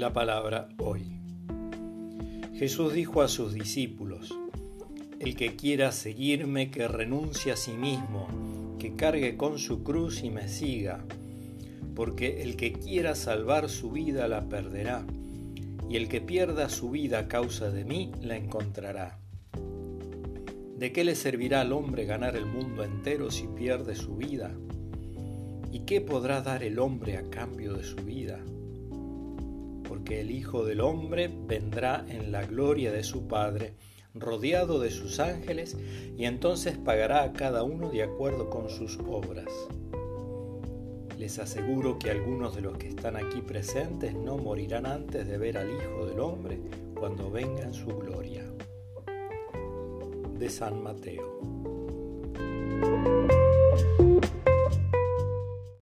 La palabra hoy. Jesús dijo a sus discípulos, El que quiera seguirme, que renuncie a sí mismo, que cargue con su cruz y me siga, porque el que quiera salvar su vida la perderá, y el que pierda su vida a causa de mí la encontrará. ¿De qué le servirá al hombre ganar el mundo entero si pierde su vida? ¿Y qué podrá dar el hombre a cambio de su vida? El Hijo del Hombre vendrá en la gloria de su Padre, rodeado de sus ángeles, y entonces pagará a cada uno de acuerdo con sus obras. Les aseguro que algunos de los que están aquí presentes no morirán antes de ver al Hijo del Hombre cuando venga en su gloria de San Mateo.